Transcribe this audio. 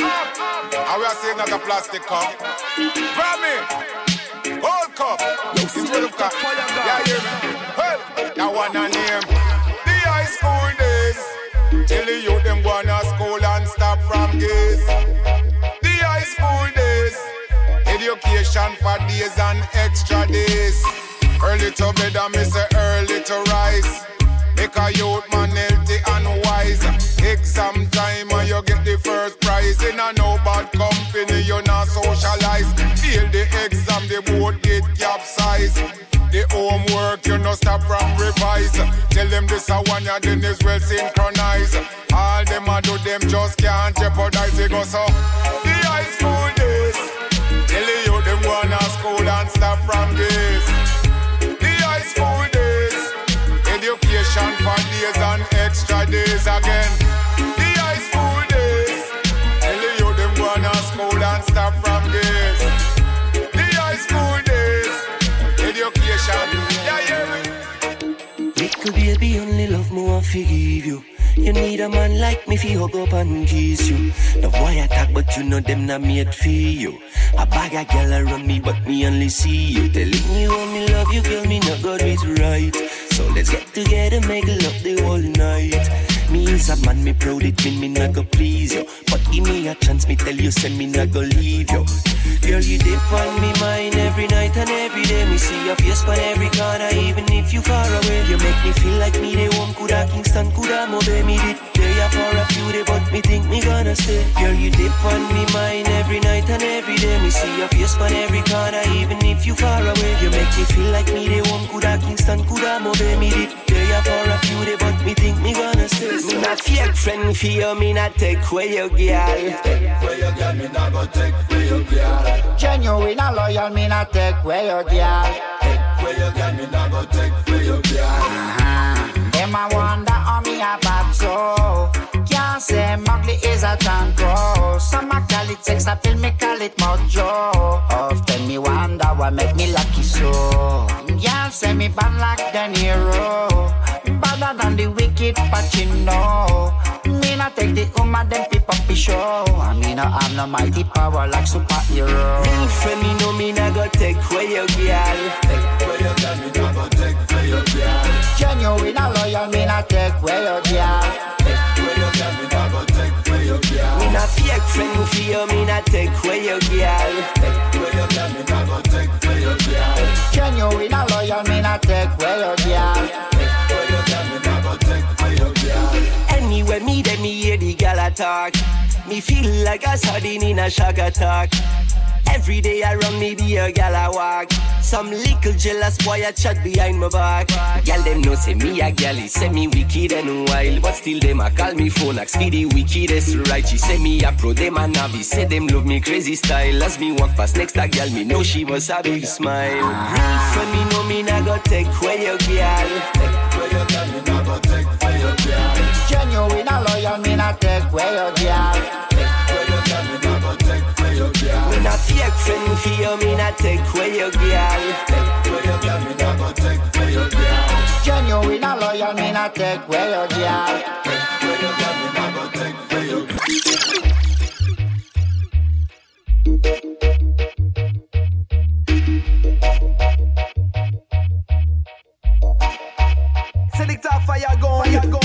We are saying like a plastic cup. Grammy. Gold cup. It's full of cup. Yeah, hear me? Hey, that one a name. The high school days. Till the youth them go to school and stop from gaze. The high school days. Education for days and extra days. Early to bed and say early to rise. In a no bad company, you not socialize. Fail the exam, the boat get capsized. The homework, you no stop from revise. Tell them this a one, ya then is well synchronized. All them a do, them just can't jeopardize. It go so. Only love me want forgive you. You need a man like me fi hug up and kiss you. The boy attack, but you know them not made for you. A bag of gal around me, but me only see you. Telling you how me love you, girl, me not got it right. So let's get together, make love the whole night. Me is a man, me proud it mean me not go please you. Give me a chance, me tell you, say me not go leave you. Girl, you dip on me mind every night and every day. Me see your face on every corner, even if you far away. You make me feel like me the one coulda Kingston, coulda MoBay. Me did there for a few days, but me think me gonna stay. Girl, you dip on me mind every night and every day. Me see your face on every corner, even if you far away. You make me feel like me the one coulda Kingston, coulda MoBay. Me did there for a Me not fake friend for you, me not take away your girl. Take Where you girl, me not go take where you girl. Genuine and loyal, me not take away your girl. Take Where you girl, me not go take where you girl. Uh-huh. Them a wonder how me a bad so. Can't say Mowgli is a tango. Some a call it sex appeal, me call it mojo. Often me wonder what make me lucky so. Y'all say me bad like De Niro. Better than the wicked Pacino. Me not take the woman them people be show. I mean I have no mighty power like superhero. Real friend, me know me not go take away your girl. Where you girl, me not go take where you girl. Genuine and loyal, me not take away your girl. Where you girl, me not go take where you girl. Me not fake friend for you, me not take away attack. Me feel like a sardine in a shock attack. Every day around me be a gal I walk. Some little jealous boy a chat behind my back. Gal them know say me a gal, say me wicked and wild, but still them a call me phone ask for the wickedest right. She say me a pro, them a navi, say them love me crazy style. As me walk past next a gal, me know she was a big smile. Real friend me know me nah go take away your gal. Where you girl, me not go take your girl. Me not take friend for you, me not take where your girl. Genuine a loyal, me not take where your girl. Selector fire gun, fire gun.